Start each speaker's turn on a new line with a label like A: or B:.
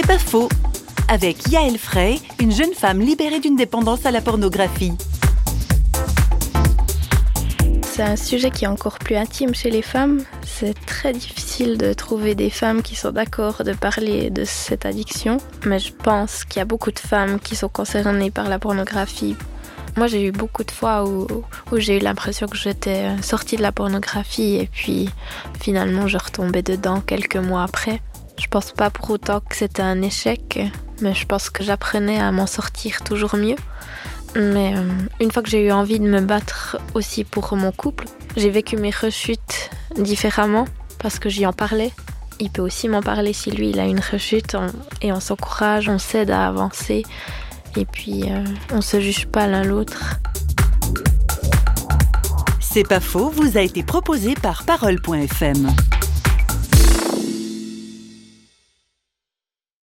A: C'est pas faux. Avec Yael Frey, une jeune femme libérée d'une dépendance à la pornographie.
B: C'est un sujet qui est encore plus intime chez les femmes. C'est très difficile de trouver des femmes qui sont d'accord de parler de cette addiction. Mais je pense qu'il y a beaucoup de femmes qui sont concernées par la pornographie. Moi, j'ai eu beaucoup de fois où, où j'ai eu l'impression que j'étais sortie de la pornographie et puis finalement je retombais dedans quelques mois après. Je pense pas pour autant que c'était un échec, mais je pense que j'apprenais à m'en sortir toujours mieux. Mais euh, une fois que j'ai eu envie de me battre aussi pour mon couple, j'ai vécu mes rechutes différemment parce que j'y en parlais. Il peut aussi m'en parler si lui il a une rechute et on s'encourage, on s'aide à avancer et puis euh, on se juge pas l'un l'autre.
A: C'est pas faux vous a été proposé par Parole.fm.